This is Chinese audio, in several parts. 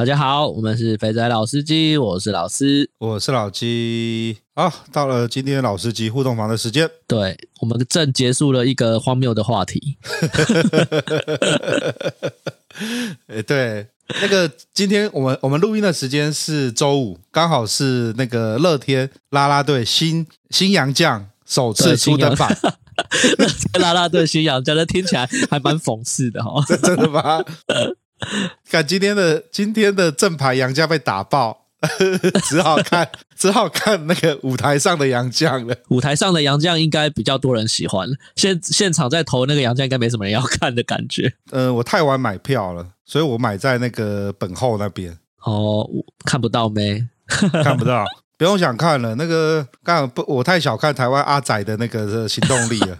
大家好，我们是肥仔老司机，我是老司，我是老鸡。好，到了今天老司机互动房的时间。对，我们正结束了一个荒谬的话题。哎，对，那个今天我们我们录音的时间是周五，刚好是那个乐天啦啦队新新洋将首次出登板。乐天啦啦队新洋将，这听起来还蛮讽刺的哦。真的吗？看今天的今天的正牌杨家被打爆，只好看 只好看那个舞台上的杨绛了。舞台上的杨绛应该比较多人喜欢，现现场在投那个杨绛应该没什么人要看的感觉。呃，我太晚买票了，所以我买在那个本后那边。哦，看不到没？看不到，不用想看了。那个刚好不，我太小看台湾阿仔的那个行动力了。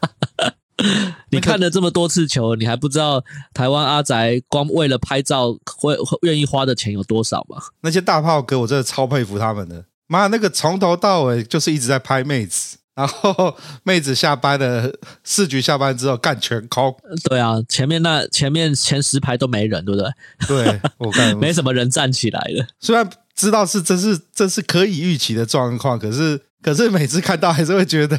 你看了这么多次球，你还不知道台湾阿宅光为了拍照会愿意花的钱有多少吗？那些大炮哥，我真的超佩服他们的。妈，那个从头到尾就是一直在拍妹子，然后妹子下班了，四局下班之后干全空。对啊，前面那前面前十排都没人，对不对？对，我看没什么人站起来了。虽然知道是这是这是可以预期的状况，可是可是每次看到还是会觉得。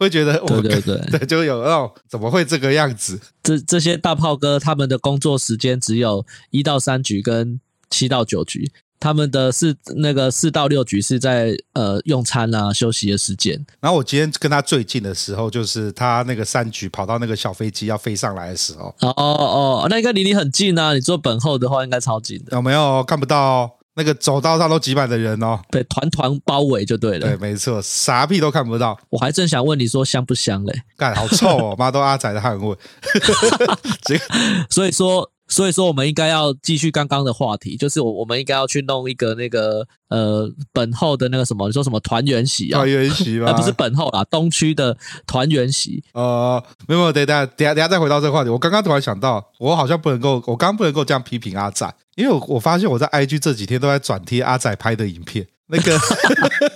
会觉得我对对对，对，就有那种怎么会这个样子？这这些大炮哥他们的工作时间只有一到三局跟七到九局，他们的四那个四到六局是在呃用餐啊休息的时间。然后我今天跟他最近的时候，就是他那个三局跑到那个小飞机要飞上来的时候。哦哦哦，那应该离你很近啊！你坐本后的话应该超近的。有没有看不到哦？那个走道上都挤满的人哦，对，团团包围就对了。对，没错，啥屁都看不到。我还正想问你说香不香嘞？干，好臭哦！妈都阿仔的汗味。所以说，所以说我们应该要继续刚刚的话题，就是我我们应该要去弄一个那个呃本后的那个什么，你说什么团圆席啊？团圆席吗？不是本后啦，东区的团圆席。呃，没有，等下等下等下再回到这个话题。我刚刚突然想到，我好像不能够，我刚刚不能够这样批评阿仔。因为我我发现我在 IG 这几天都在转贴阿仔拍的影片，那个，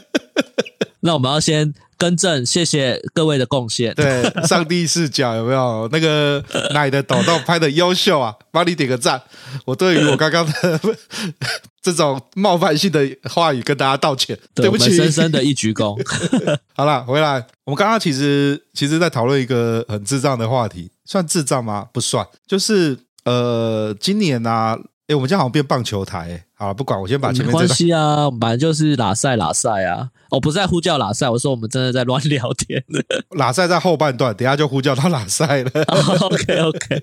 那我们要先更正，谢谢各位的贡献。对，上帝视角有没有那个奶的抖动拍的优秀啊？帮你点个赞。我对于我刚刚的 这种冒犯性的话语跟大家道歉，对，对不起，深深的一鞠躬。好了，回来，我们刚刚其实其实在讨论一个很智障的话题，算智障吗？不算，就是呃，今年呢、啊。哎，我们家好像变棒球台哎！好了，不管，我先把前面这个。没关系啊，我们本来就是拉塞拉塞啊！我不是在呼叫拉塞，我说我们真的在乱聊天。拉塞在后半段，等下就呼叫到拉塞了。Oh, OK OK，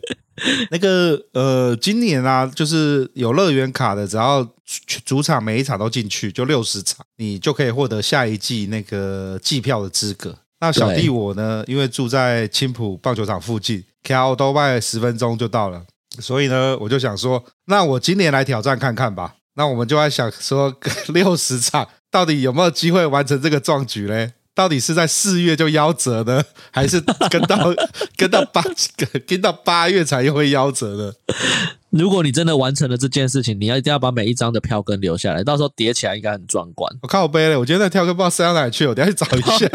那个呃，今年啊，就是有乐园卡的，只要主场每一场都进去，就六十场，你就可以获得下一季那个季票的资格。那小弟我呢，因为住在青浦棒球场附近，开都卖十分钟就到了。所以呢，我就想说，那我今年来挑战看看吧。那我们就在想说，六十场到底有没有机会完成这个壮举嘞？到底是在四月就夭折呢，还是跟到 跟到八跟到八月才又会夭折呢？如果你真的完成了这件事情，你要一定要把每一张的票根留下来，到时候叠起来应该很壮观。我靠背了，我觉得那票根不知道塞到哪里去，我等下去找一下。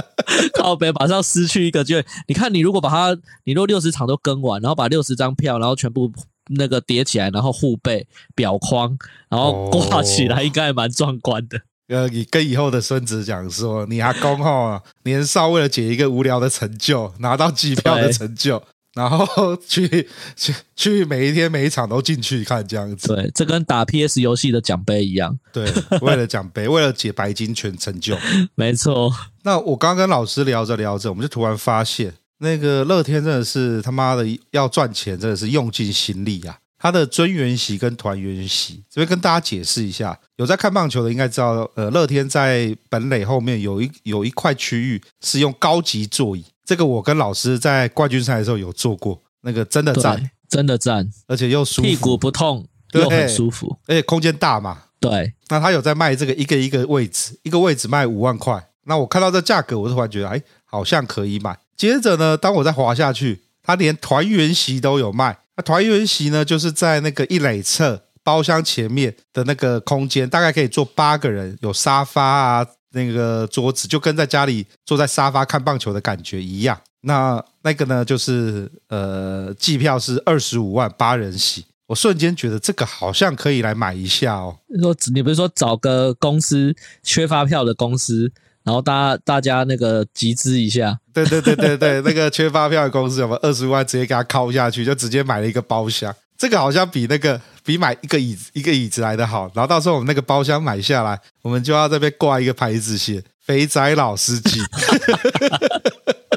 靠背，马上失去一个机会。你看，你如果把它，你如果六十场都跟完，然后把六十张票，然后全部那个叠起来，然后护背、表框，然后挂起来，应该还蛮壮观的。呃，你跟以后的孙子讲说，你阿公哈年少为了解一个无聊的成就，拿到机票的成就。然后去去 去，每一天每一场都进去看这样子。对，这跟打 PS 游戏的奖杯一样。对，为了奖杯，为了解白金全成就。没错。那我刚跟老师聊着聊着，我们就突然发现，那个乐天真的是他妈的要赚钱，真的是用尽心力啊。他的尊元席跟团圆席，这边跟大家解释一下，有在看棒球的应该知道，呃，乐天在本垒后面有一有一块区域是用高级座椅。这个我跟老师在冠军赛的时候有做过，那个真的赞，真的赞，而且又舒服，屁股不痛，又很舒服，而且空间大嘛。对，那他有在卖这个一个一个位置，一个位置卖五万块。那我看到这价格，我突然觉得，哎，好像可以买。接着呢，当我再滑下去，他连团圆席都有卖。那团圆席呢，就是在那个一垒侧包厢前面的那个空间，大概可以坐八个人，有沙发啊，那个桌子，就跟在家里坐在沙发看棒球的感觉一样。那那个呢，就是呃，机票是二十五万八人席。我瞬间觉得这个好像可以来买一下哦。说你不是说找个公司缺发票的公司，然后大大家那个集资一下？对对对对对，那个缺发票的公司我们二十万直接给他敲下去，就直接买了一个包厢。这个好像比那个比买一个椅子一个椅子来的好。然后到时候我们那个包厢买下来，我们就要这边挂一个牌子写“肥仔老司机”。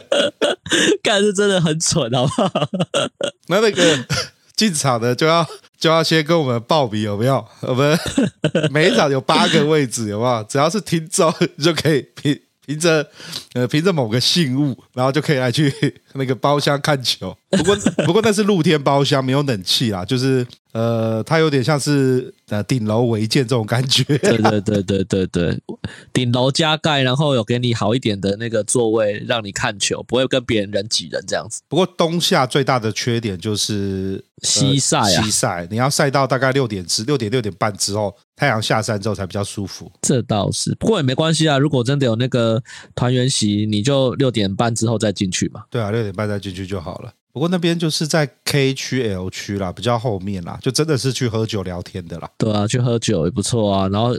干是真的很蠢，好不好？那那个。进场的就要就要先跟我们报名有没有？我们每一场有八个位置，有没有？只要是听众就可以凭凭着呃凭着某个信物，然后就可以来去那个包厢看球。不过 不过那是露天包厢，没有冷气啊，就是。呃，它有点像是呃顶楼违建这种感觉。对对对对对对，顶楼加盖，然后有给你好一点的那个座位，让你看球，不会跟别人人挤人这样子。不过冬夏最大的缺点就是西晒啊，西晒，你要晒到大概六点至六点六点半之后，太阳下山之后才比较舒服。这倒是，不过也没关系啊。如果真的有那个团圆席，你就六点半之后再进去嘛。对啊，六点半再进去就好了。不过那边就是在 K 区 L 区啦，比较后面啦，就真的是去喝酒聊天的啦。对啊，去喝酒也不错啊，然后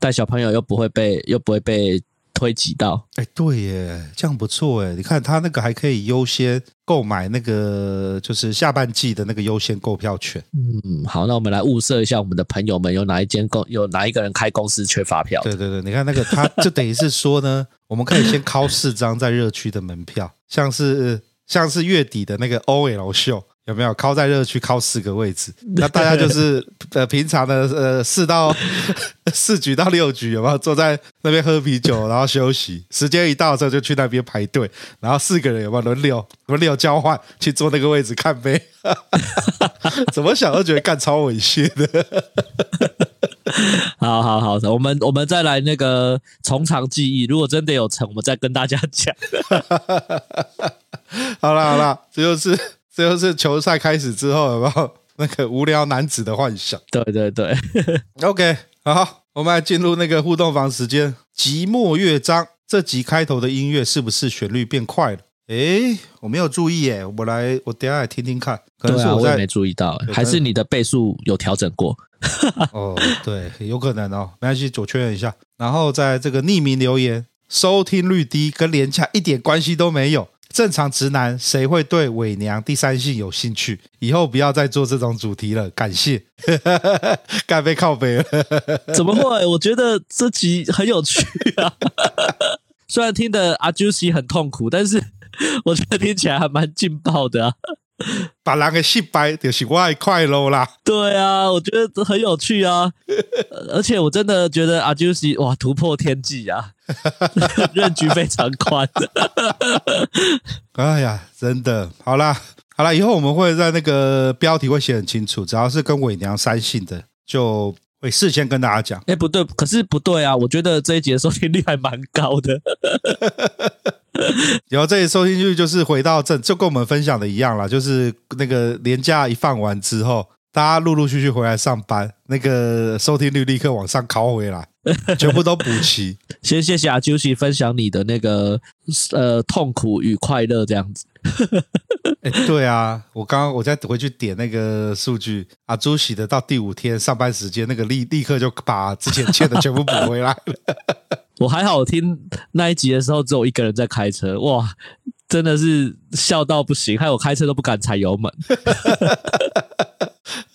带小朋友又不会被又不会被推挤到。哎，对耶，这样不错哎。你看他那个还可以优先购买那个就是下半季的那个优先购票权。嗯，好，那我们来物色一下我们的朋友们有哪一间公有哪一个人开公司缺发票。对对对，你看那个他就等于是说呢，我们可以先敲四张在热区的门票，像是。像是月底的那个 OL 秀，有没有？靠在热区靠四个位置，那大家就是 呃平常的呃四到 四局到六局，有没有坐在那边喝啤酒，然后休息？时间一到之后就去那边排队，然后四个人有没有轮流轮流交换去坐那个位置看杯？怎么想都觉得干超猥亵的。好好好，我们我们再来那个从长计议，如果真的有成，我们再跟大家讲。好了好了，这就是这就是球赛开始之后有没有那个无聊男子的幻想？对对对，OK，好，我们来进入那个互动房时间。即墨乐章这集开头的音乐是不是旋律变快了？诶，我没有注意哎，我来，我等下来听听看。可能是我，对啊，我也没注意到，还是你的倍数有调整过？哦，对，有可能哦，没关系，我确认一下。然后在这个匿名留言，收听率低跟廉价一点关系都没有。正常直男谁会对伪娘第三性有兴趣？以后不要再做这种主题了，感谢。该被靠背了，怎么会？我觉得这集很有趣啊。虽然听的阿 Juicy 很痛苦，但是 我觉得听起来还蛮劲爆的啊。把人给洗白就是我的快乐啦。对啊，我觉得很有趣啊，而且我真的觉得阿 Juicy 哇突破天际啊，任局非常宽。哎呀，真的好啦，好啦，以后我们会在那个标题会写很清楚，只要是跟伪娘三姓的，就会事先跟大家讲。哎，不对，可是不对啊，我觉得这一集的收听率还蛮高的。然后这里收听率就是回到正，就跟我们分享的一样啦，就是那个年假一放完之后，大家陆陆续续回来上班，那个收听率立刻往上靠回来，全部都补齐。先谢谢阿 Juicy 分享你的那个呃痛苦与快乐这样子。哎，对啊，我刚刚我再回去点那个数据，阿 Juicy 的到第五天上班时间，那个立立刻就把之前欠的全部补回来了。我还好，听那一集的时候只有一个人在开车，哇，真的是笑到不行，害我开车都不敢踩油门。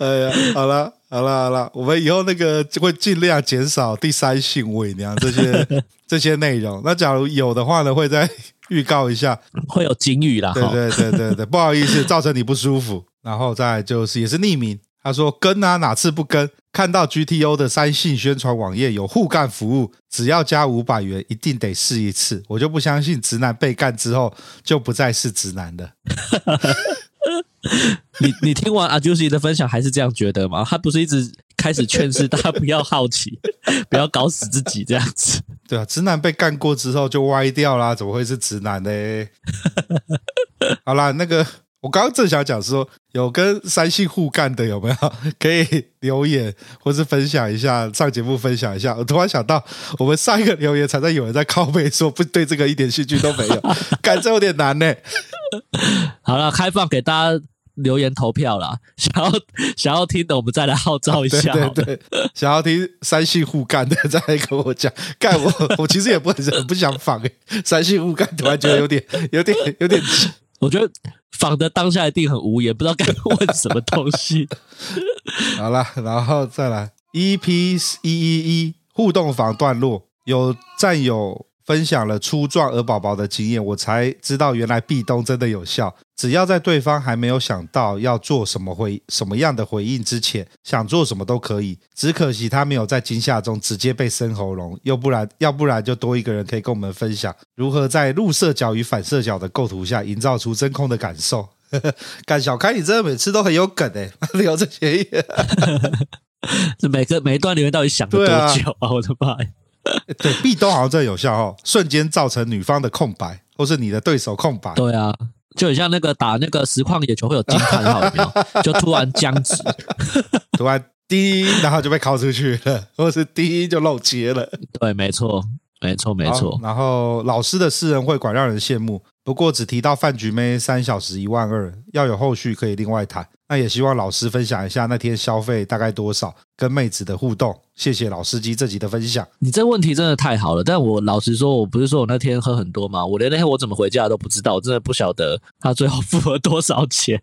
哎呀，好了好了好了，我们以后那个就会尽量减少第三性伪娘这些 这些内容。那假如有的话呢，会再 预告一下，会有警语啦。对对对对对，不好意思，造成你不舒服。然后再就是也是匿名。他说：“跟啊，哪次不跟？看到 GTO 的三性宣传网页有互干服务，只要加五百元，一定得试一次。我就不相信直男被干之后就不再是直男了。你你听完阿 Juicy 的分享还是这样觉得吗？他不是一直开始劝世大家不要好奇，不要搞死自己这样子？对啊，直男被干过之后就歪掉啦，怎么会是直男呢？好啦，那个。我刚刚正想讲说，有跟三性互干的有没有 可以留言或是分享一下，上节目分享一下？我突然想到，我们上一个留言才在有人在靠背说不对这个一点兴趣都没有，干这有点难呢。好了，开放给大家留言投票啦，想要想要听的我们再来号召一下。对对对，想要听三性互干的再来跟我讲。干我我其实也不很不想仿诶，三性互干突然觉得有点有点有点。我觉得仿的当下一定很无言，不知道该问什么东西。好了，然后再来 EP 一一一互动房段落，有战友。分享了初撞鹅宝宝的经验，我才知道原来壁咚真的有效。只要在对方还没有想到要做什么回什么样的回应之前，想做什么都可以。只可惜他没有在惊吓中直接被生喉咙，要不然要不然就多一个人可以跟我们分享如何在入射角与反射角的构图下营造出真空的感受。干小开，你真的每次都很有梗哎，聊这些，这每个每一段留言到底想了多久啊？啊我的妈呀！对，壁咚好像真的有效哦，瞬间造成女方的空白，或是你的对手空白。对啊，就很像那个打那个实况野球会有惊叹号，有没有？就突然僵直，突然滴，然后就被拷出去了，或是滴就漏接了。对，没错，没错，没错。然后老师的私人会馆让人羡慕，不过只提到饭局妹三小时一万二，要有后续可以另外谈。那也希望老师分享一下那天消费大概多少，跟妹子的互动。谢谢老司机这集的分享。你这问题真的太好了，但我老实说，我不是说我那天喝很多嘛？我连那天我怎么回家都不知道，我真的不晓得他最后付了多少钱。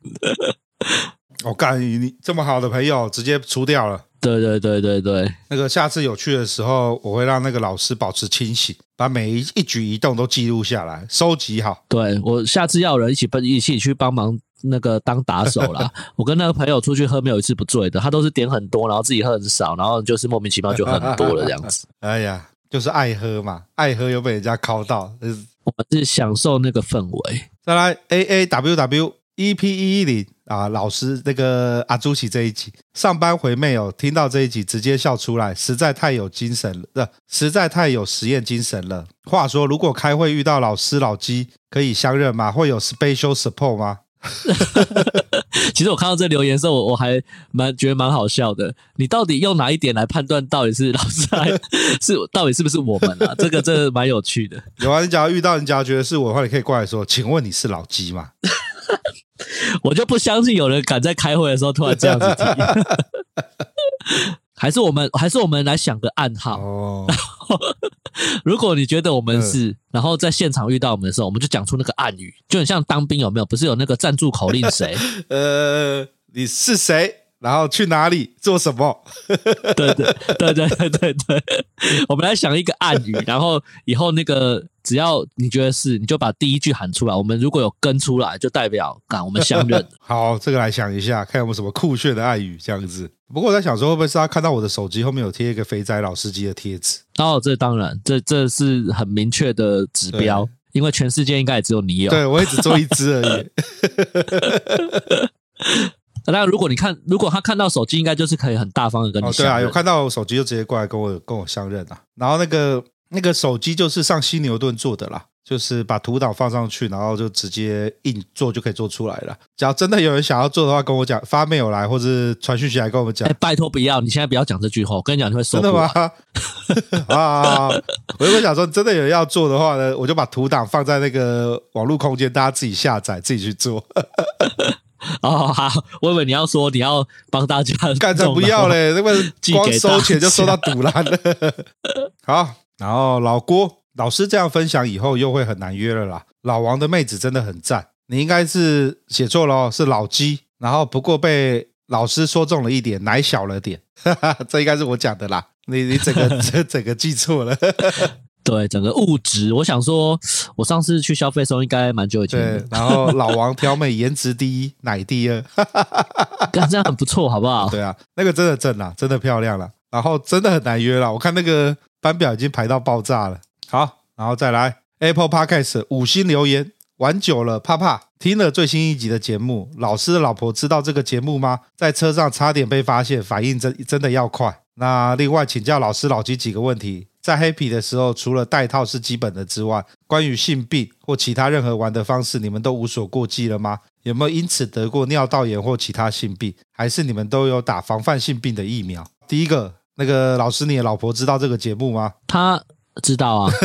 我 干你，你这么好的朋友，直接出掉了。对对对对对，那个下次有去的时候，我会让那个老师保持清醒，把每一一举一动都记录下来，收集好。对，我下次要有人一起奔一起去帮忙。那个当打手啦，我跟那个朋友出去喝，没有一次不醉的。他都是点很多，然后自己喝很少，然后就是莫名其妙就喝很多了这样子。哎呀，就是爱喝嘛，爱喝又被人家拷到，就是我是享受那个氛围。再来 A A W W E P 一一零啊，老师那个阿朱奇这一集上班回妹哦，听到这一集直接笑出来，实在太有精神了，呃，实在太有实验精神了。话说，如果开会遇到老师老鸡，可以相认吗？会有 special support 吗？其实我看到这留言的时候，我我还蛮觉得蛮好笑的。你到底用哪一点来判断到底是老师还 是到底是不是我们啊？这个真的蛮有趣的。有啊，你假如遇到人家觉得是我的话，你可以过来说：“请问你是老鸡吗？” 我就不相信有人敢在开会的时候突然这样子提。还是我们，还是我们来想个暗号。哦，然后 如果你觉得我们是，然后在现场遇到我们的时候，我们就讲出那个暗语，就很像当兵有没有？不是有那个赞助口令谁？呃，你是谁？然后去哪里做什么？对对对对对对对，我们来想一个暗语，然后以后那个只要你觉得是，你就把第一句喊出来。我们如果有跟出来，就代表敢我们相认。好，这个来想一下，看有没有什么酷炫的暗语这样子。不过我在想说，会不会是他看到我的手机后面有贴一个肥仔老司机的贴纸？哦，这当然，这这是很明确的指标，因为全世界应该也只有你有。对，我也只做一只而已。那如果你看，如果他看到手机，应该就是可以很大方的跟你。哦，对啊，有看到手机就直接过来跟我跟我相认啊。然后那个那个手机就是上犀牛顿做的啦，就是把图档放上去，然后就直接硬做就可以做出来了。只要真的有人想要做的话，跟我讲，发 mail 来或者传讯息来跟我们讲。哎，拜托不要，你现在不要讲这句话，我跟你讲你会受不了。真的吗？啊！我如果想说真的有人要做的话呢，我就把图档放在那个网络空间，大家自己下载，自己去做。哦，好，我以为你要说你要帮大家，干才不要嘞，那么光收钱就收到赌烂了。好，然后老郭老师这样分享以后又会很难约了啦。老王的妹子真的很赞，你应该是写错了哦，是老鸡。然后不过被老师说中了一点，奶小了点，哈哈，这应该是我讲的啦。你你整个 这整个记错了。对整个物质，我想说，我上次去消费的时候应该蛮久以前的。然后老王挑妹，颜值第一，奶第二，这样很不错，好不好？对啊，那个真的正啦，真的漂亮了。然后真的很难约了，我看那个班表已经排到爆炸了。好，然后再来 Apple Podcast 五星留言，玩久了怕怕。听了最新一集的节目，老师的老婆知道这个节目吗？在车上差点被发现，反应真真的要快。那另外请教老师老吉几个问题：在黑皮的时候，除了带套是基本的之外，关于性病或其他任何玩的方式，你们都无所顾忌了吗？有没有因此得过尿道炎或其他性病？还是你们都有打防范性病的疫苗？第一个，那个老师，你的老婆知道这个节目吗？他知道啊。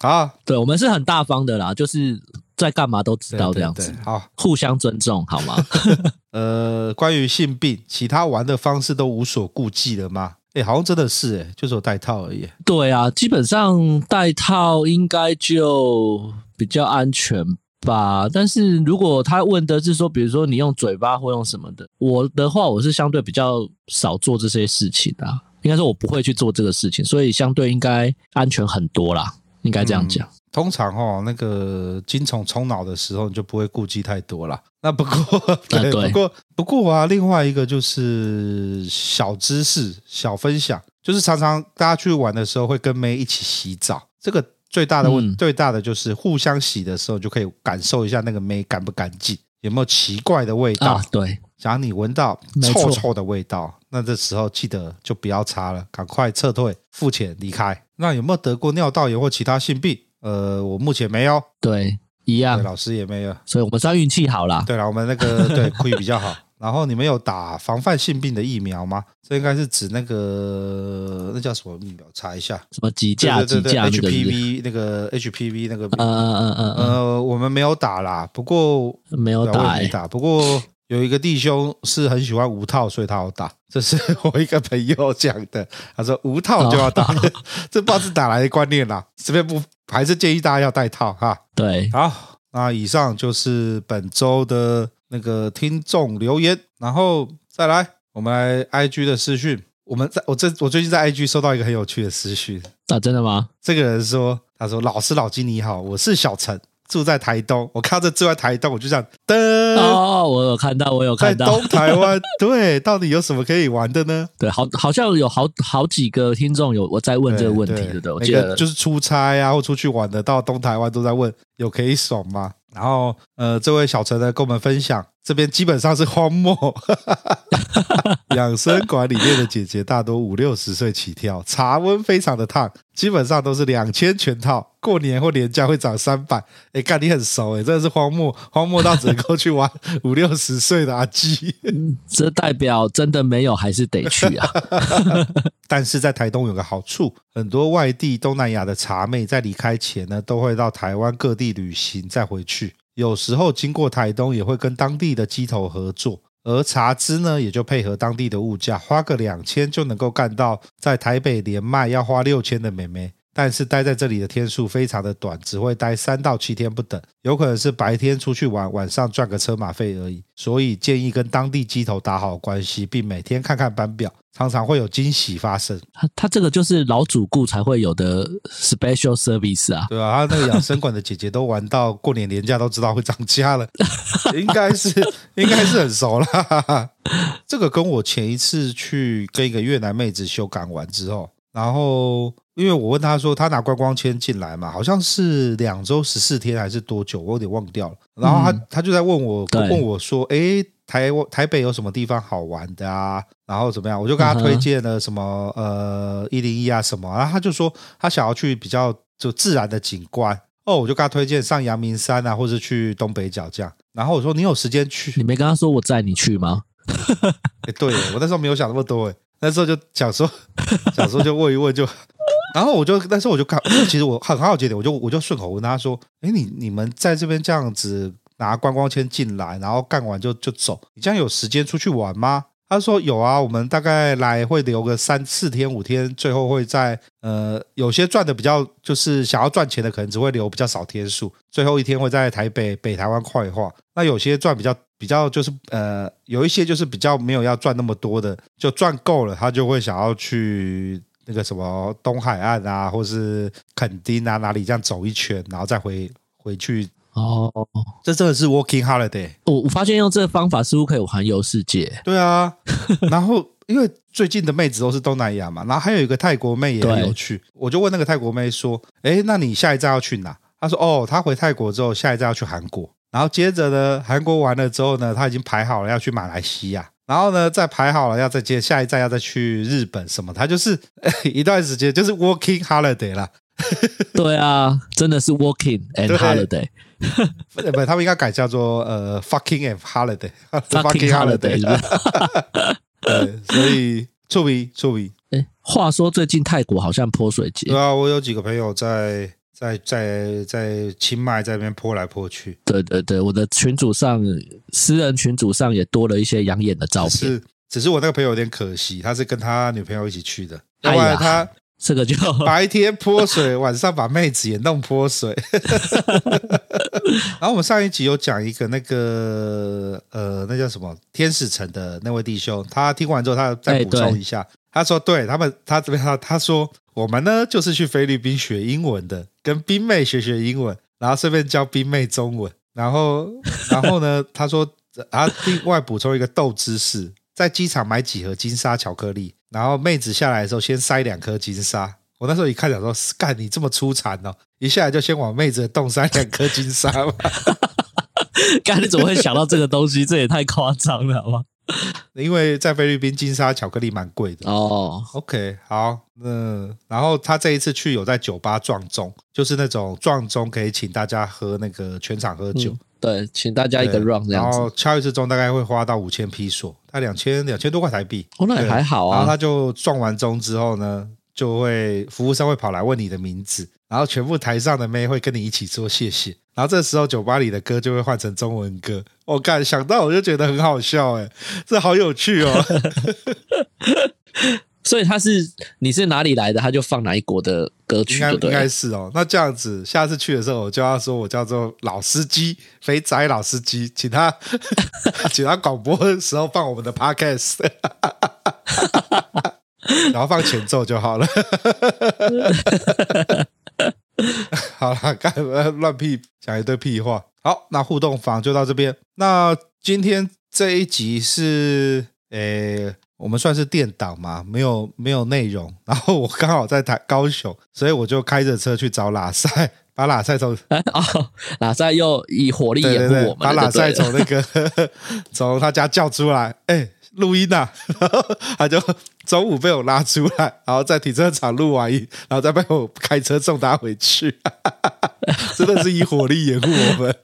好，对，我们是很大方的啦，就是在干嘛都知道这样子。对对对，好，互相尊重，好吗？呃，关于性病，其他玩的方式都无所顾忌了吗？哎，好像真的是，哎，就是有戴套而已。对啊，基本上戴套应该就比较安全吧。但是如果他问的是说，比如说你用嘴巴或用什么的，我的话，我是相对比较少做这些事情的。应该说，我不会去做这个事情，所以相对应该安全很多啦。应该这样讲、嗯。通常哦，那个精虫冲脑的时候，你就不会顾忌太多了。那不过，对，不过不过啊，另外一个就是小知识、小分享，就是常常大家去玩的时候会跟妹一起洗澡。这个最大的问、嗯，最大的就是互相洗的时候，就可以感受一下那个妹干不干净，有没有奇怪的味道。啊、对，假如你闻到臭臭的味道，那这时候记得就不要擦了，赶快撤退、付钱离开。那有没有得过尿道炎或其他性病？呃，我目前没有。对，一样。老师也没有，所以我们算运气好啦。对了，我们那个 对亏比较好。然后你们有打防范性病的疫苗吗？这应该是指那个那叫什么疫苗？查一下。什么几价几价？HPV 那个 HPV 那个。嗯嗯嗯嗯。呃，我们没有打啦，不过没有打、欸，没打。不过。有一个弟兄是很喜欢无套，所以他要打。这是我一个朋友讲的，他说无套就要打，哦、这不知道是哪来的观念啦。这边不还是建议大家要戴套哈。对，好，那以上就是本周的那个听众留言，然后再来我们来 IG 的私讯。我们在我这我最近在 IG 收到一个很有趣的私讯啊，真的吗？这个人说，他说老师老金你好，我是小陈。住在台东，我看到这住在台东，我就想噔哦，我有看到，我有看到，在东台湾，对，到底有什么可以玩的呢？对，好，好像有好好几个听众有我在问这个问题，对不对？我记得就是出差啊，或出去玩的，到东台湾都在问有可以爽吗？然后，呃，这位小陈呢，跟我们分享，这边基本上是荒漠，养生馆里面的姐姐大多五六十岁起跳，茶温非常的烫，基本上都是两千全套，过年或年假会涨三百。哎，干你很熟哎，真的是荒漠，荒漠到只能够去玩 五六十岁的阿基，这代表真的没有，还是得去啊。但是在台东有个好处，很多外地东南亚的茶妹在离开前呢，都会到台湾各地旅行再回去。有时候经过台东，也会跟当地的鸡头合作，而茶资呢，也就配合当地的物价，花个两千就能够干到在台北连卖要花六千的美眉。但是待在这里的天数非常的短，只会待三到七天不等，有可能是白天出去玩，晚上赚个车马费而已。所以建议跟当地机头打好关系，并每天看看班表，常常会有惊喜发生。他他这个就是老主顾才会有的 special service 啊，对啊，他那个养生馆的姐姐都玩到过年年假都知道会涨价了，应该是应该是很熟了。这个跟我前一次去跟一个越南妹子修港完之后，然后。因为我问他说，他拿观光签进来嘛，好像是两周十四天还是多久，我有点忘掉了。然后他、嗯、他就在问我问我说，哎，台台北有什么地方好玩的啊？然后怎么样？我就跟他推荐了什么呃一零一啊什么，然后他就说他想要去比较就自然的景观哦，我就跟他推荐上阳明山啊，或者去东北角这样。然后我说你有时间去？你没跟他说我载你去吗？诶对我那时候没有想那么多诶，那时候就想说想说就问一问就。然后我就，但是我就看，其实我很好奇点，我就我就顺口问他说：“哎，你你们在这边这样子拿观光签进来，然后干完就就走，你这样有时间出去玩吗？”他说：“有啊，我们大概来会留个三四天五天，最后会在呃有些赚的比较就是想要赚钱的，可能只会留比较少天数，最后一天会在台北北台湾快画。那有些赚比较比较就是呃有一些就是比较没有要赚那么多的，就赚够了，他就会想要去。”那个什么东海岸啊，或是垦丁啊，哪里这样走一圈，然后再回回去哦。这真的是 working holiday。我我发现用这个方法似乎可以环游世界。对啊，然后因为最近的妹子都是东南亚嘛，然后还有一个泰国妹也很有趣，我就问那个泰国妹说：“哎，那你下一站要去哪？”她说：“哦，她回泰国之后，下一站要去韩国。然后接着呢，韩国完了之后呢，她已经排好了要去马来西亚。然后呢，再排好了要再接下一站要再去日本什么。他就是 一段时间就是 working holiday 啦。对啊，真的是 working and holiday。不，不，他们应该改叫做呃 fucking and holiday，fucking holiday 是吧？对，所以触鼻触鼻。哎，话说最近泰国好像泼水节。对啊，我有几个朋友在在在在清迈在那边泼来泼去。对对对，我的群组上，私人群组上也多了一些养眼的照片。是，只是我那个朋友有点可惜，他是跟他女朋友一起去的，另外他。这个就白天泼水，晚上把妹子也弄泼水。然后我们上一集有讲一个那个呃，那叫什么天使城的那位弟兄，他听完之后，他再补充一下，他说：“对他们，他这边他他说我们呢就是去菲律宾学英文的，跟冰妹学学英文，然后顺便教冰妹中文。然后 然后呢，他说啊，另外补充一个豆知识，在机场买几盒金沙巧克力。”然后妹子下来的时候，先塞两颗金沙。我那时候一看，想说：“干你这么出残哦！”一下来就先往妹子的洞塞两颗金沙嘛。干你怎么会想到这个东西？这也太夸张了，好吗？因为在菲律宾金沙巧克力蛮贵的哦。OK，好，嗯，然后他这一次去有在酒吧撞钟，就是那种撞钟可以请大家喝那个全场喝酒。嗯对，请大家一个 run 这样子，然后敲一次钟大概会花到五千披索，大概两千两千多块台币。哦，那也还好啊。然后他就撞完钟之后呢，就会服务生会跑来问你的名字，然后全部台上的妹会跟你一起说谢谢。然后这时候酒吧里的歌就会换成中文歌。我干，想到我就觉得很好笑，哎，这好有趣哦。所以他是你是哪里来的，他就放哪一国的歌曲，对，应该是哦。那这样子，下次去的时候，我就要说我叫做老司机，肥宅老司机，请他 请他广播的时候放我们的 podcast，然后放前奏就好了。好了，干乱屁讲一堆屁话。好，那互动房就到这边。那今天这一集是诶。我们算是电档嘛，没有没有内容。然后我刚好在台高雄，所以我就开着车去找拉塞，把拉塞从 哦，喇塞又以火力掩护我们，把拉塞从那个 从他家叫出来，哎，录音呐，然 后他就中午被我拉出来，然后在停车场录完音，然后再被我开车送他回去，真的是以火力掩护我们。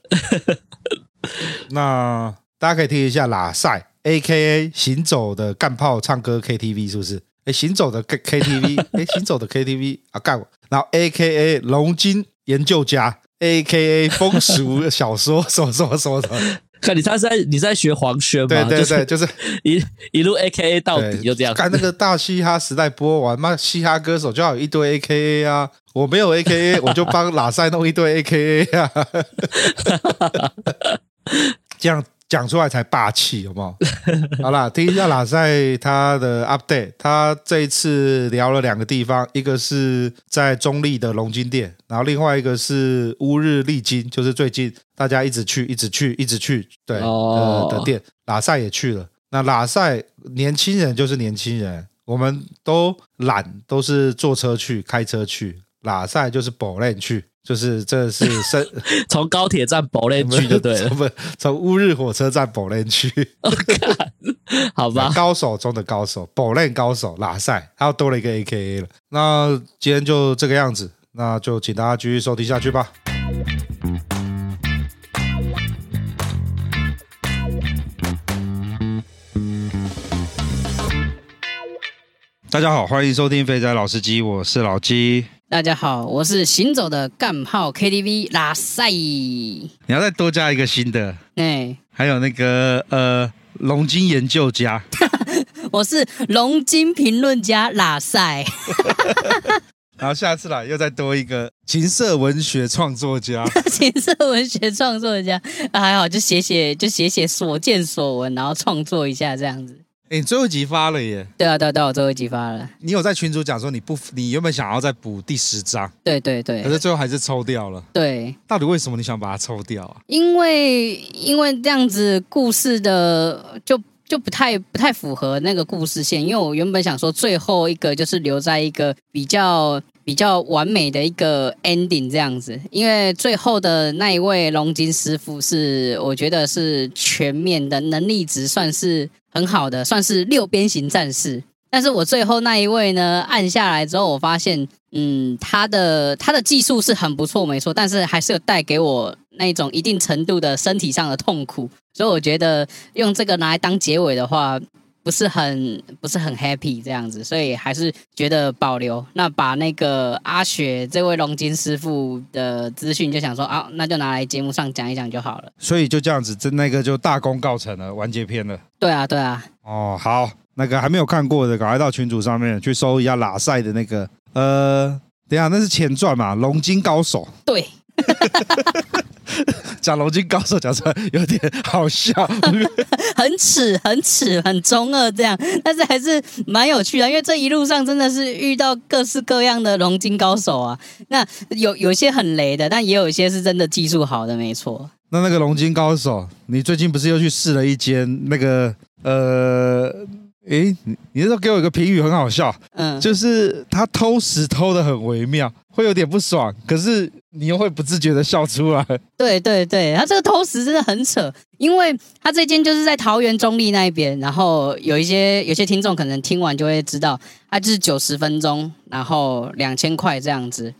那大家可以听一下喇赛。A K A 行走的干炮唱歌 K T V 是不是？哎，行走的 K K T V，哎，行走的 K T V 啊，干我。然后 A K A 龙金研究家，A K A 风俗小说，什么什么什么什么。看你他是在你是在学黄轩吗？对对对，就是一一路 A K A 到底就这样。看那个大嘻哈时代播完，妈嘻哈歌手就要有一堆 A K A 啊，我没有 A K A，我就帮喇塞弄一堆 A K A 啊。这样。讲出来才霸气，有没有？好啦，听一下拉塞他的 update。他这一次聊了两个地方，一个是在中立的龙金店，然后另外一个是乌日丽金，就是最近大家一直去、一直去、一直去，对，呃的店。拉塞也去了。那拉塞年轻人就是年轻人，我们都懒，都是坐车去、开车去。拉塞就是保练去。就是这是 深从高铁站宝莲去就对了，不从乌日火车站宝莲去。好吧，高手中的高手，宝莲高手拉赛，他又多了一个 AKA 了。那今天就这个样子，那就请大家继续收听下去吧。大家好，欢迎收听肥仔老司机，我是老鸡。大家好，我是行走的干炮 KTV 拉塞。你要再多加一个新的，哎、欸，还有那个呃，龙金研究家。我是龙金评论家拉塞。然后下次来又再多一个情色文学创作家。情色文学创作家，啊、还好就写写就写写所见所闻，然后创作一下这样子。哎，你最后一集发了耶！对啊，对啊，对啊，我最后一集发了。你有在群主讲说你不，你原本想要再补第十章？对对对。可是最后还是抽掉了。对。到底为什么你想把它抽掉啊？因为因为这样子故事的就就不太不太符合那个故事线，因为我原本想说最后一个就是留在一个比较比较完美的一个 ending 这样子，因为最后的那一位龙金师傅是我觉得是全面的能力值算是很好的，算是六边形战士。但是我最后那一位呢，按下来之后，我发现，嗯，他的他的技术是很不错，没错，但是还是有带给我那种一定程度的身体上的痛苦，所以我觉得用这个拿来当结尾的话，不是很不是很 happy 这样子，所以还是觉得保留。那把那个阿雪这位龙金师傅的资讯，就想说啊，那就拿来节目上讲一讲就好了。所以就这样子，这那个就大功告成了，完结篇了。对啊，对啊。哦，好。那个还没有看过的，赶快到群组上面去搜一下拉塞的那个，呃，等一下那是前传嘛，《龙金高手》。对，讲龙筋高手讲出来有点好笑，很耻，很耻，很中二这样，但是还是蛮有趣的，因为这一路上真的是遇到各式各样的龙筋高手啊。那有有些很雷的，但也有一些是真的技术好的，没错。那那个龙筋高手，你最近不是又去试了一间那个呃？诶，你你那时候给我一个评语很好笑，嗯，就是他偷食偷的很微妙，会有点不爽，可是你又会不自觉的笑出来。对对对，他这个偷食真的很扯，因为他这间就是在桃园中立那一边，然后有一些有些听众可能听完就会知道，他就是九十分钟，然后两千块这样子。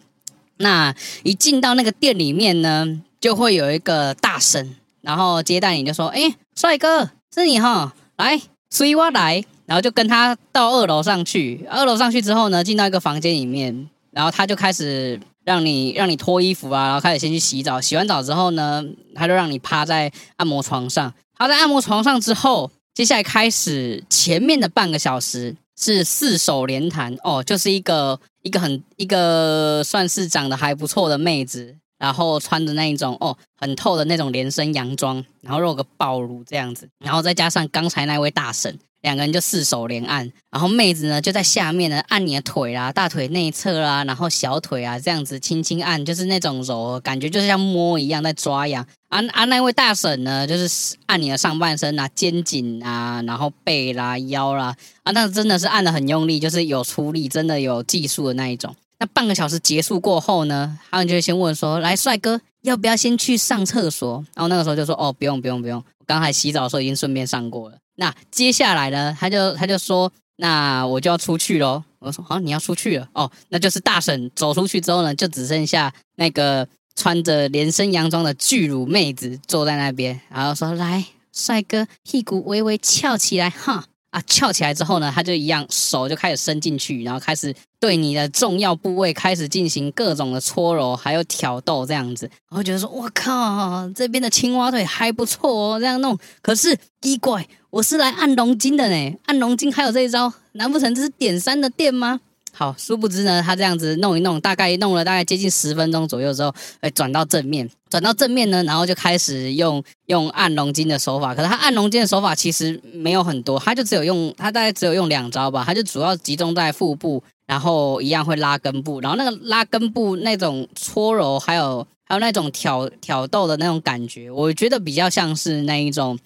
那一进到那个店里面呢，就会有一个大神，然后接待你就说：“哎，帅哥，是你哈，来。”所以我来，然后就跟他到二楼上去。二楼上去之后呢，进到一个房间里面，然后他就开始让你让你脱衣服啊，然后开始先去洗澡。洗完澡之后呢，他就让你趴在按摩床上。趴在按摩床上之后，接下来开始前面的半个小时是四手连弹哦，就是一个一个很一个算是长得还不错的妹子。然后穿着那一种哦，很透的那种连身洋装，然后露个暴乳这样子，然后再加上刚才那位大神，两个人就四手连按，然后妹子呢就在下面呢按你的腿啦、大腿内侧啦，然后小腿啊这样子轻轻按，就是那种揉，感觉就是像摸一样在抓痒。啊啊，那位大婶呢就是按你的上半身啊、肩颈啊，然后背啦、腰啦，啊，那真的是按的很用力，就是有出力，真的有技术的那一种。那半个小时结束过后呢，他们就会先问说：“来，帅哥，要不要先去上厕所？”然后那个时候就说：“哦，不用，不用，不用，我刚才洗澡的时候已经顺便上过了。”那接下来呢，他就他就说：“那我就要出去喽。”我说：“好，你要出去了哦，那就是大婶走出去之后呢，就只剩下那个穿着连身洋装的巨乳妹子坐在那边，然后说：‘来，帅哥，屁股微微翘起来，哈。’”啊，翘起来之后呢，他就一样手就开始伸进去，然后开始对你的重要部位开始进行各种的搓揉，还有挑逗这样子。然后觉得说，我靠，这边的青蛙腿还不错哦，这样弄。可是一怪，我是来按龙筋的呢，按龙筋还有这一招，难不成这是点三的店吗？好，殊不知呢，他这样子弄一弄，大概弄了大概接近十分钟左右之后，哎，转到正面，转到正面呢，然后就开始用用按龙筋的手法。可是他按龙筋的手法其实没有很多，他就只有用，他大概只有用两招吧，他就主要集中在腹部，然后一样会拉根部，然后那个拉根部那种搓揉，还有。还有那种挑挑逗的那种感觉，我觉得比较像是那一种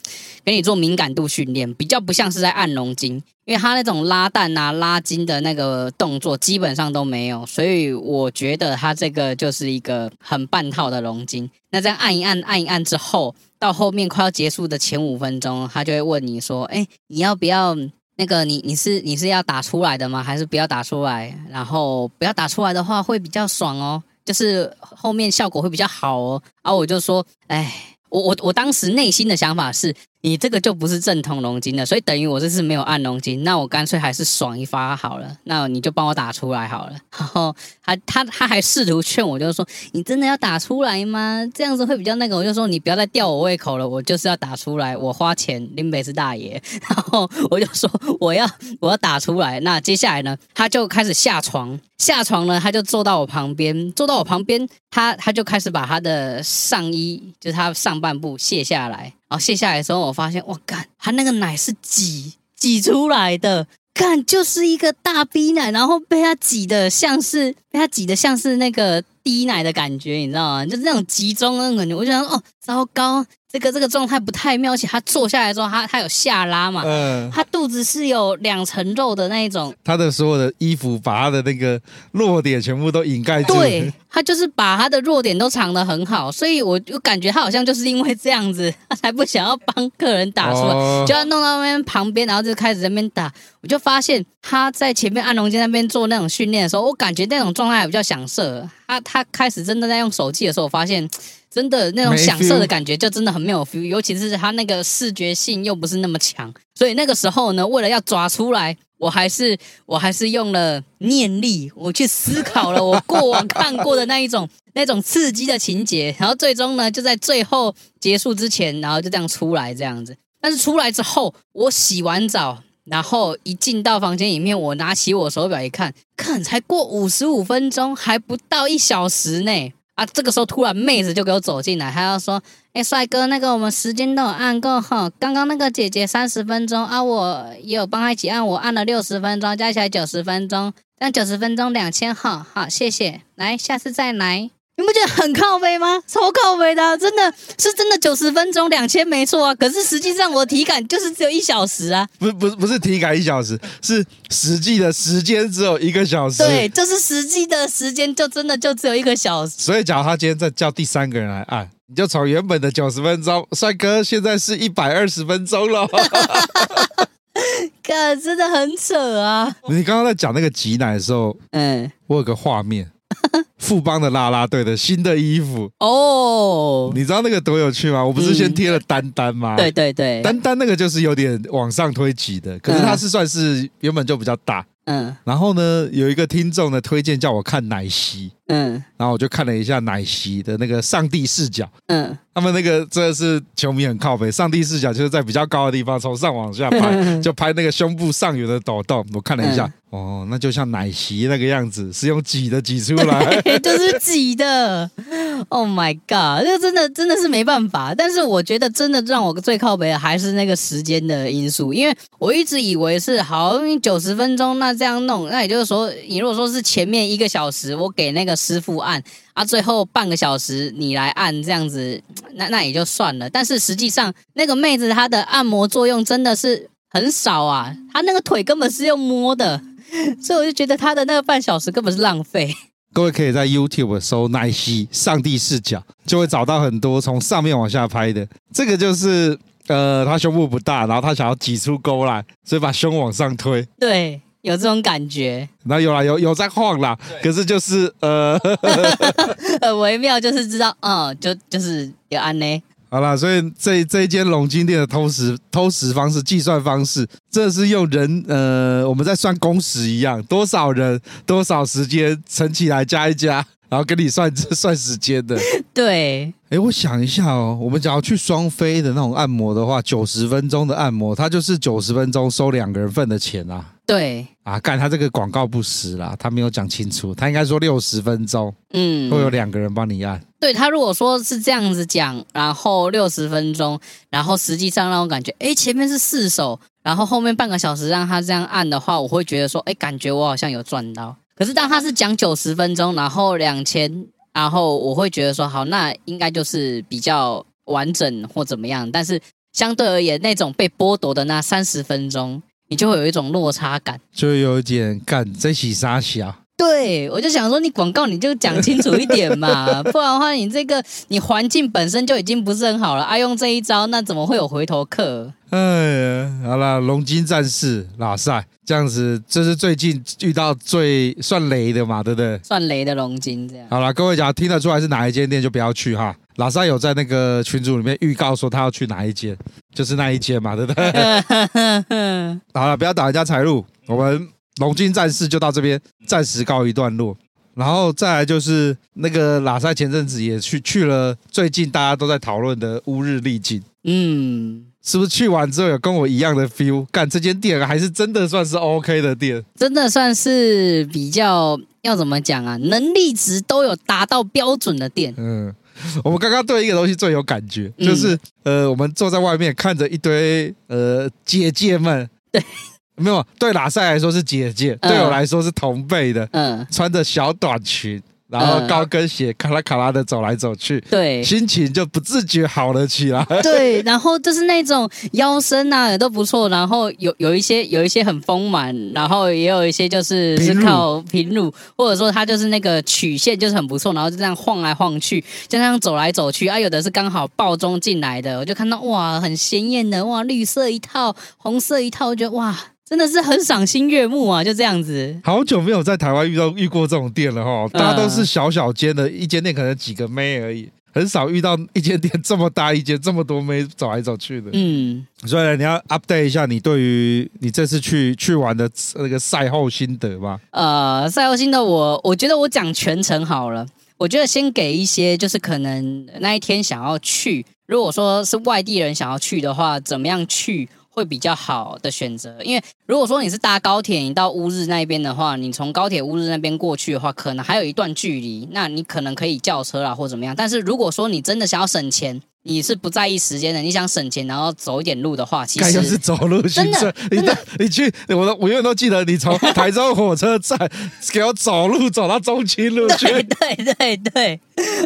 给你做敏感度训练，比较不像是在按龙筋，因为他那种拉蛋啊、拉筋的那个动作基本上都没有，所以我觉得他这个就是一个很半套的龙筋。那这样按一按、按一按之后，到后面快要结束的前五分钟，他就会问你说：“哎，你要不要那个？你你是你是要打出来的吗？还是不要打出来？然后不要打出来的话，会比较爽哦。”就是后面效果会比较好哦，然后我就说，哎，我我我当时内心的想法是。你这个就不是正统龙筋的，所以等于我这次没有按龙筋，那我干脆还是爽一发好了。那你就帮我打出来好了。然后他他他还试图劝我，就是说你真的要打出来吗？这样子会比较那个。我就说你不要再吊我胃口了，我就是要打出来，我花钱林北是大爷。然后我就说我要我要打出来。那接下来呢，他就开始下床，下床呢，他就坐到我旁边，坐到我旁边，他他就开始把他的上衣，就是他上半部卸下来。然后卸下来的时候，我发现，我，干，他那个奶是挤挤出来的，干，就是一个大逼奶，然后被他挤的像是被他挤的像是那个滴奶的感觉，你知道吗？就是那种集中那种感觉。我就想，哦，糟糕，这个这个状态不太妙，而且他坐下来之后，他他有下拉嘛，嗯，他肚子是有两层肉的那一种，他的所有的衣服把他的那个弱点全部都掩盖住，对，他就是把他的弱点都藏得很好，所以我就感觉他好像就是因为这样子，他 才不想要帮客人打出来，哦、就要弄到那边旁边，然后就开始在那边打。我就发现他在前面按龙筋那边做那种训练的时候，我感觉那种状态还比较享受。他他开始真的在用手机的时候，我发现。真的那种享受的感觉就真的很没有 feel，尤其是它那个视觉性又不是那么强，所以那个时候呢，为了要抓出来，我还是我还是用了念力，我去思考了我过往看过的那一种 那种刺激的情节，然后最终呢，就在最后结束之前，然后就这样出来这样子。但是出来之后，我洗完澡，然后一进到房间里面，我拿起我手表一看，看才过五十五分钟，还不到一小时呢。啊！这个时候突然妹子就给我走进来，她要说：“哎，帅哥，那个我们时间都有按够哈，刚刚那个姐姐三十分钟啊，我也有帮她一起按，我按了六十分钟，加起来九十分钟，那九十分钟两千哈，好，谢谢，来，下次再来。”你不觉得很靠背吗？超靠背的，啊，真的是真的九十分钟两千没错啊。可是实际上我体感就是只有一小时啊。不是不是不是体感一小时，是实际的时间只有一个小时。对，就是实际的时间就真的就只有一个小时。所以假如他今天再叫第三个人来按，你就从原本的九十分钟，帅哥现在是一百二十分钟了。哥，真的很扯啊！你刚刚在讲那个挤奶的时候，嗯，我有个画面。富邦的啦啦队的新的衣服哦，你知道那个多有趣吗？我不是先贴了丹丹吗？对对对，丹丹那个就是有点往上推挤的，可是它是算是原本就比较大。嗯，然后呢，有一个听众的推荐叫我看奶昔，嗯，然后我就看了一下奶昔的那个上帝视角，嗯，他们那个真的是球迷很靠北，上帝视角就是在比较高的地方从上往下拍，就拍那个胸部上缘的抖动。我看了一下，哦，那就像奶昔那个样子，是用挤的挤出来，就是挤的。Oh my god，这真的真的是没办法。但是我觉得真的让我最靠北的还是那个时间的因素，因为我一直以为是好九十分钟那。这样弄，那也就是说，你如果说是前面一个小时我给那个师傅按啊，最后半个小时你来按这样子，那那也就算了。但是实际上，那个妹子她的按摩作用真的是很少啊，她那个腿根本是用摸的，所以我就觉得她的那个半小时根本是浪费。各位可以在 YouTube 搜奶昔上帝视角，就会找到很多从上面往下拍的。这个就是呃，她胸部不大，然后她想要挤出沟来，所以把胸往上推。对。有这种感觉，那有啦，有有在晃啦，可是就是呃，很微妙，就是知道，嗯，就就是有安呢。好啦，所以这这一间龙金店的偷食偷食方式、计算方式，这是用人呃，我们在算工时一样，多少人多少时间乘起来加一加，然后跟你算 算时间的。对，哎，我想一下哦，我们只要去双飞的那种按摩的话，九十分钟的按摩，它就是九十分钟收两个人份的钱啊。对啊，干他这个广告不实啦，他没有讲清楚，他应该说六十分钟，嗯，会有两个人帮你按。对，他如果说是这样子讲，然后六十分钟，然后实际上让我感觉，哎，前面是四手，然后后面半个小时让他这样按的话，我会觉得说，哎，感觉我好像有赚到。可是当他是讲九十分钟，然后两千，然后我会觉得说，好，那应该就是比较完整或怎么样。但是相对而言，那种被剥夺的那三十分钟。你就会有一种落差感，就有一点干在洗沙小。对，我就想说，你广告你就讲清楚一点嘛，不然的话，你这个你环境本身就已经不是很好了，啊，用这一招，那怎么会有回头客？哎呀，好了，龙金战士拉塞这样子，这是最近遇到最算雷的嘛，对不对？算雷的龙金这样。好了，各位讲听得出来是哪一间店，就不要去哈。拉萨有在那个群组里面预告说他要去哪一间，就是那一间嘛，对不对？好了，不要打人家财路，我们龙筋战士就到这边暂时告一段落。然后再来就是那个拉萨前阵子也去去了，最近大家都在讨论的乌日丽景，嗯，是不是去完之后有跟我一样的 feel？干这间店还是真的算是 OK 的店，真的算是比较要怎么讲啊？能力值都有达到标准的店，嗯。我们刚刚对一个东西最有感觉，就是、嗯、呃，我们坐在外面看着一堆呃姐姐们，对，没有对拉塞来说是姐姐，嗯、对我来说是同辈的，嗯，穿着小短裙，然后高跟鞋咔啦咔啦的走来走去，对，心情就不自觉好了起来。对，然后就是那种腰身啊也都不错，然后有有一些有一些很丰满，然后也有一些就是是靠平乳，或者说它就是那个曲线就是很不错，然后就这样晃来晃去，就这样走来走去啊，有的是刚好暴中进来的，我就看到哇，很鲜艳的哇，绿色一套，红色一套，我觉得哇。真的是很赏心悦目啊！就这样子，好久没有在台湾遇到遇过这种店了哈。大家都是小小间的，一间店可能几个妹而已，很少遇到一间店这么大一间，这么多妹走来走去的。嗯，所以你要 update 一下你对于你这次去去玩的那个赛后心得吧。呃，赛后心得我我觉得我讲全程好了。我觉得先给一些就是可能那一天想要去，如果说是外地人想要去的话，怎么样去？会比较好的选择，因为如果说你是搭高铁，你到乌日那边的话，你从高铁乌日那边过去的话，可能还有一段距离，那你可能可以叫车啦或怎么样。但是如果说你真的想要省钱，你是不在意时间的，你想省钱，然后走一点路的话，其实是走路真的。你的你去，我都我永远都记得你从台中火车站 给我走路走到中清路去。对对对对，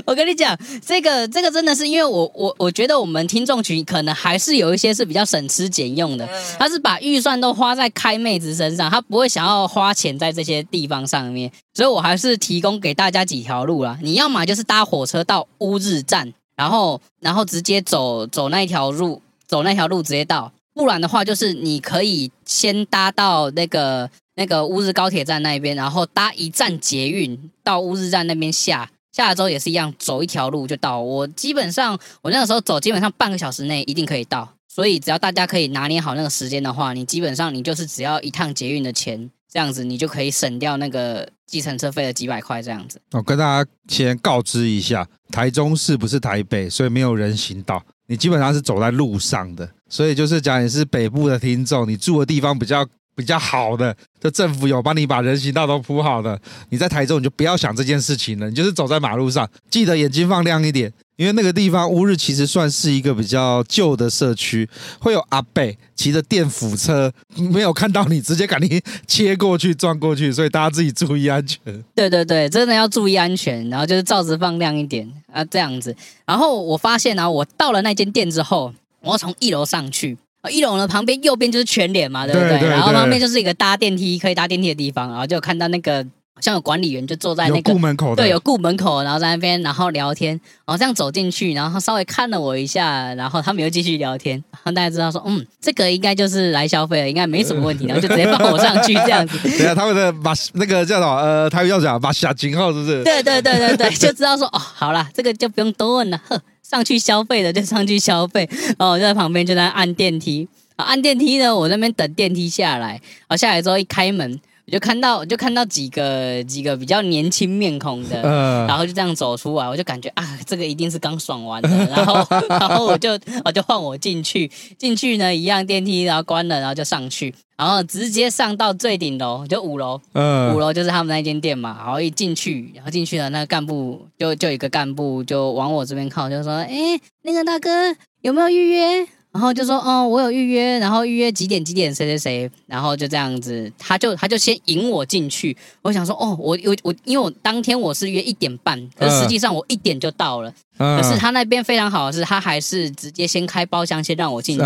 我跟你讲，这个这个真的是因为我我我觉得我们听众群可能还是有一些是比较省吃俭用的，他是把预算都花在开妹子身上，他不会想要花钱在这些地方上面，所以我还是提供给大家几条路啦。你要么就是搭火车到乌日站。然后，然后直接走走那一条路，走那条路直接到。不然的话，就是你可以先搭到那个那个乌日高铁站那边，然后搭一站捷运到乌日站那边下。下了之后也是一样，走一条路就到。我基本上我那个时候走，基本上半个小时内一定可以到。所以只要大家可以拿捏好那个时间的话，你基本上你就是只要一趟捷运的钱。这样子你就可以省掉那个计程车费的几百块，这样子。我跟大家先告知一下，台中市不是台北，所以没有人行道，你基本上是走在路上的。所以就是讲你是北部的听众，你住的地方比较比较好的，就政府有帮你把人行道都铺好的，你在台中你就不要想这件事情了，你就是走在马路上，记得眼睛放亮一点。因为那个地方乌日其实算是一个比较旧的社区，会有阿伯骑着电辅车，没有看到你，直接赶紧切过去撞过去，所以大家自己注意安全。对对对，真的要注意安全，然后就是罩子放亮一点啊，这样子。然后我发现啊，我到了那间店之后，我要从一楼上去，一楼呢旁边右边就是全脸嘛，对不对？对对对，然后旁边就是一个搭电梯可以搭电梯的地方，然后就看到那个。像有管理员就坐在那个门口，对，有顾门口，然后在那边，然后聊天，然后这样走进去，然后他稍微看了我一下，然后他们又继续聊天，然后大家知道说，嗯，这个应该就是来消费了，应该没什么问题，然后就直接放我上去这样子。对啊，他们的把那个叫什么呃，他们要讲把小金号是不是？对对对对对，就知道说哦，好啦，这个就不用多问了，呵，上去消费的就上去消费，然后我就在旁边就在按电梯，按电梯呢，我那边等电梯下来，然后下来之后一开门。我就看到，我就看到几个几个比较年轻面孔的，然后就这样走出来，我就感觉啊，这个一定是刚爽完的，然后然后我就我就换我进去，进去呢一样电梯，然后关了，然后就上去，然后直接上到最顶楼，就五楼，五楼就是他们那间店嘛，然后一进去，然后进去了，那个干部就就一个干部就往我这边靠，就说，哎，那个大哥有没有预约？然后就说，哦，我有预约，然后预约几点几点谁谁谁，然后就这样子，他就他就先引我进去。我想说，哦，我我我，因为我当天我是约一点半，可是实际上我一点就到了。可是他那边非常好的是，他还是直接先开包厢，先让我进去。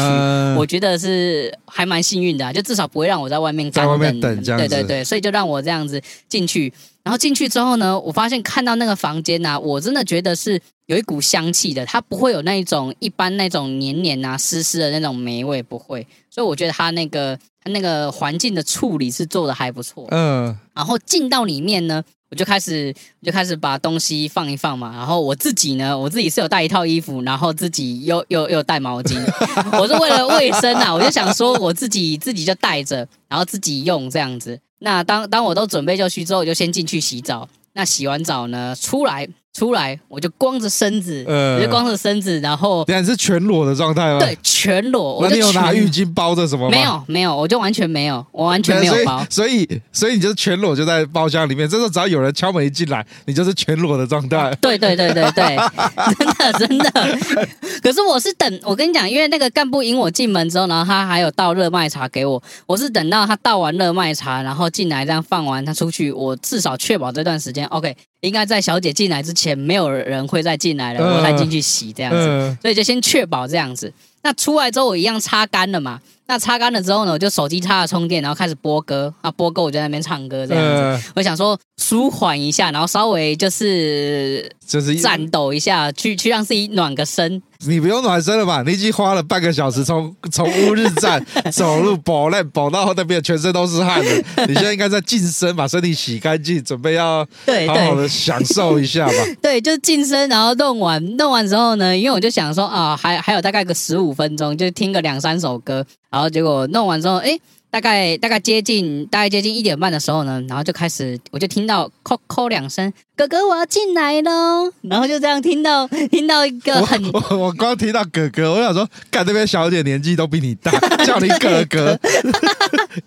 我觉得是还蛮幸运的啊，就至少不会让我在外面。在外面等这样子。对对对，所以就让我这样子进去。然后进去之后呢，我发现看到那个房间啊，我真的觉得是有一股香气的，它不会有那种一般那种黏黏啊、湿湿的那种霉味，不会。所以我觉得它那个它那个环境的处理是做的还不错。嗯。然后进到里面呢，我就开始我就开始把东西放一放嘛。然后我自己呢，我自己是有带一套衣服，然后自己又又又带毛巾。我是为了卫生啊，我就想说我自己自己就带着，然后自己用这样子。那当当我都准备就绪之后，我就先进去洗澡。那洗完澡呢，出来。出来我就光着身子，呃，我就光着身子，然后现在是全裸的状态吗？对，全裸。那你有拿浴巾包着什么吗？没有，没有，我就完全没有，我完全没有包。所以，所以，所以你就是全裸就在包厢里面。这时候只要有人敲门一进来，你就是全裸的状态。对，对，对，对，对，真的，真的。可是我是等，我跟你讲，因为那个干部引我进门之后，然后他还有倒热麦茶给我。我是等到他倒完热麦茶，然后进来这样放完，他出去，我至少确保这段时间 OK。应该在小姐进来之前，没有人会再进来了，我才进去洗这样子，所以就先确保这样子。那出来之后，我一样擦干了嘛。那擦干了之后呢，我就手机插了充电，然后开始播歌。啊，播歌我就在那边唱歌这样子。呃、我想说舒缓一下，然后稍微就是就是颤抖一下，去去让自己暖个身。你不用暖身了吧？你已经花了半个小时从 从乌日站 走路跑来跑到那边，全身都是汗了。你现在应该在净身，把身体洗干净，准备要好好的享受一下吧。对，对，就是净身，然后弄完弄完之后呢，因为我就想说啊，还还有大概个十五分钟，就听个两三首歌。然后结果弄完之后，哎，大概大概接近大概接近一点半的时候呢，然后就开始我就听到扣扣两声，哥哥我要进来喽，然后就这样听到听到一个很我我，我光听到哥哥，我想说，看这边小姐年纪都比你大，叫你哥哥，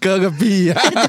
哥个屁呀、啊！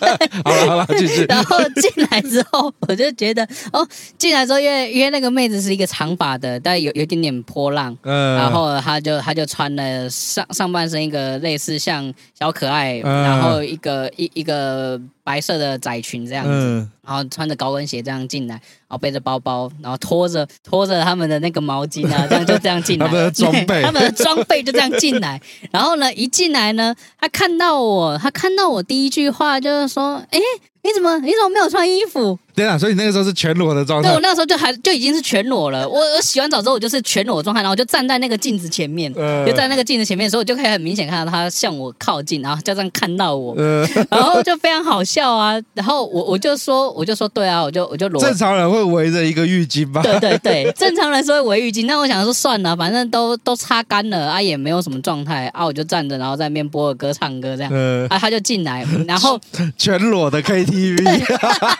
好了好了，继续。然后进来之后，我就觉得哦，进来之后，因为因为那个妹子是一个长发的，但有有点点波浪，嗯，然后她就她就穿了上上半身一个类似。像小可爱，然后一个一一个白色的窄裙这样子，嗯、然后穿着高跟鞋这样进来，然后背着包包，然后拖着拖着他们的那个毛巾啊，这样就这样进来，他们的装备，他们的装备就这样进来，然后呢，一进来呢，他看到我，他看到我第一句话就是说，哎，你怎么你怎么没有穿衣服？对啊，所以你那个时候是全裸的状态。对，我那时候就还就已经是全裸了。我我洗完澡之后，我就是全裸状态，然后我就站在那个镜子前面，呃、就在那个镜子前面的时候，我就可以很明显看到他向我靠近，然后就这样看到我，呃、然后就非常好笑啊。然后我我就说我就说对啊，我就我就裸。正常人会围着一个浴巾吧？对对对，正常人是会围浴巾。那我想说算了，反正都都擦干了啊，也没有什么状态啊，我就站着，然后在那边播个歌唱歌这样。呃、啊，他就进来，然后 全裸的 KTV。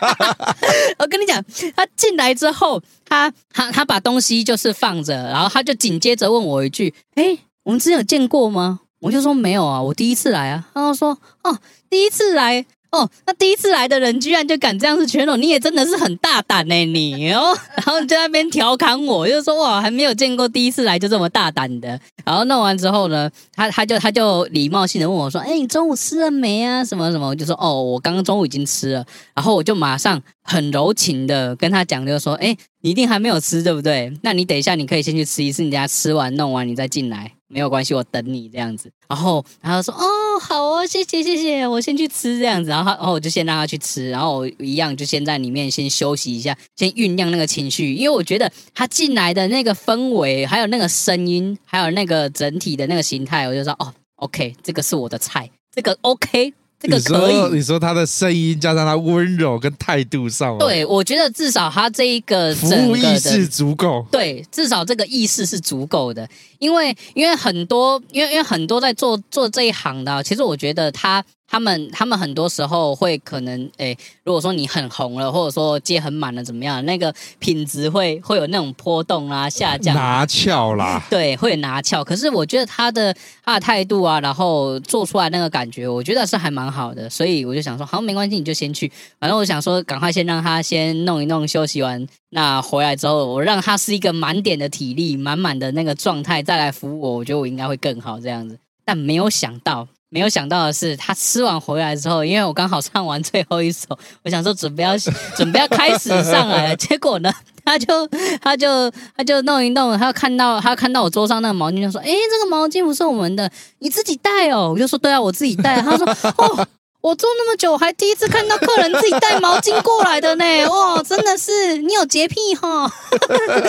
我跟你讲。他进来之后，他他他把东西就是放着，然后他就紧接着问我一句：“哎，我们之前有见过吗？”我就说：“没有啊，我第一次来啊。”他就说：“哦，第一次来。”哦，那第一次来的人居然就敢这样子全裸，你也真的是很大胆呢，你哦。然后就在那边调侃我，就说哇，还没有见过第一次来就这么大胆的。然后弄完之后呢，他他就他就礼貌性的问我说：“哎，你中午吃了没啊？什么什么？”我就说：“哦，我刚刚中午已经吃了。”然后我就马上很柔情的跟他讲，就是说：“哎，你一定还没有吃，对不对？那你等一下，你可以先去吃一次，你等下吃完弄完你再进来。”没有关系，我等你这样子。然后，然后说：“哦，好哦，谢谢，谢谢，我先去吃这样子。”然后，然后我就先让他去吃，然后我一样就先在里面先休息一下，先酝酿那个情绪，因为我觉得他进来的那个氛围，还有那个声音，还有那个整体的那个形态，我就说：“哦，OK，这个是我的菜，这个 OK。”这个可以。你说，你说他的声音加上他温柔跟态度上，对，我觉得至少他这一个服务意识足够，对，至少这个意识是足够的，因为因为很多，因为因为很多在做做这一行的，其实我觉得他。他们他们很多时候会可能诶，如果说你很红了，或者说接很满了，怎么样？那个品质会会有那种波动啊，下降，拿翘啦，对，会有拿翘。可是我觉得他的他的态度啊，然后做出来那个感觉，我觉得是还蛮好的。所以我就想说，好，没关系，你就先去。反正我想说，赶快先让他先弄一弄，休息完，那回来之后，我让他是一个满点的体力，满满的那个状态再来服务我，我觉得我应该会更好这样子。但没有想到。没有想到的是，他吃完回来之后，因为我刚好唱完最后一首，我想说准备要 准备要开始上来了，结果呢，他就他就他就弄一弄，他看到他看到我桌上那个毛巾，就说：“哎，这个毛巾不是我们的，你自己带哦。”我就说：“对啊，我自己带。”他说：“ 哦。”我做那么久，我还第一次看到客人自己带毛巾过来的呢！哇，真的是你有洁癖哈？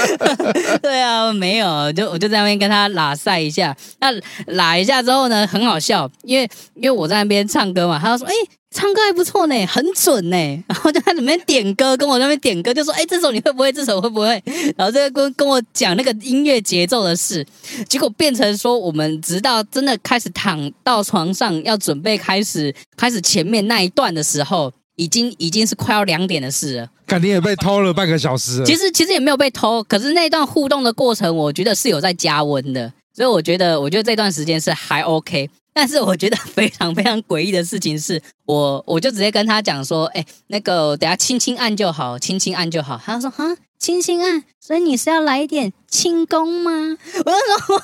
对啊，没有，就我就在那边跟他拉晒一下，那拉一下之后呢，很好笑，因为因为我在那边唱歌嘛，他就说：“哎。”唱歌还不错呢，很准呢。然后就在里面点歌，跟我那边点歌，就说：“哎，这首你会不会？这首会不会？” 然后这个跟跟我讲那个音乐节奏的事，结果变成说，我们直到真的开始躺到床上，要准备开始开始前面那一段的时候，已经已经是快要两点的事了。肯定也被偷了半个小时。其实其实也没有被偷，可是那段互动的过程，我觉得是有在加温的，所以我觉得我觉得这段时间是还 OK。但是我觉得非常非常诡异的事情是，我我就直接跟他讲说，哎，那个等下轻轻按就好，轻轻按就好。他说，哈。轻轻按，所以你是要来一点轻功吗？我就说，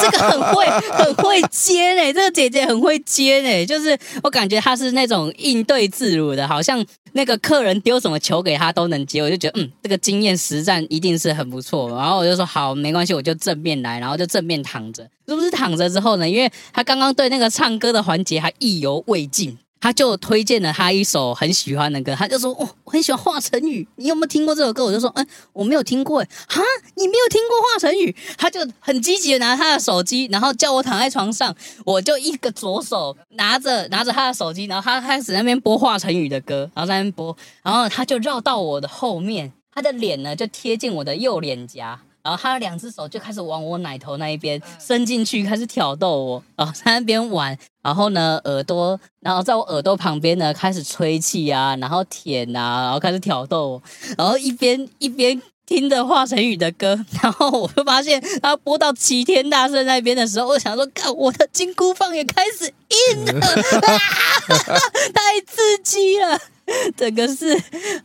这个很会，很会接呢。这个姐姐很会接呢，就是我感觉她是那种应对自如的，好像那个客人丢什么球给她都能接。我就觉得，嗯，这个经验实战一定是很不错。然后我就说，好，没关系，我就正面来，然后就正面躺着。是不是躺着之后呢？因为他刚刚对那个唱歌的环节还意犹未尽。他就推荐了他一首很喜欢的歌，他就说：“哦，我很喜欢华晨宇，你有没有听过这首歌？”我就说：“嗯，我没有听过。”哎，哈，你没有听过华晨宇？他就很积极的拿他的手机，然后叫我躺在床上，我就一个左手拿着拿着他的手机，然后他开始那边播华晨宇的歌，然后在那边播，然后他就绕到我的后面，他的脸呢就贴近我的右脸颊。然后他两只手就开始往我奶头那一边伸进去，开始挑逗我，然后在那边玩。然后呢，耳朵，然后在我耳朵旁边呢开始吹气啊，然后舔啊，然后开始挑逗我。然后一边一边听着华晨宇的歌，然后我就发现他播到齐天大圣那边的时候，我想说，看我的金箍棒也开始硬了，啊、太刺激了。整个是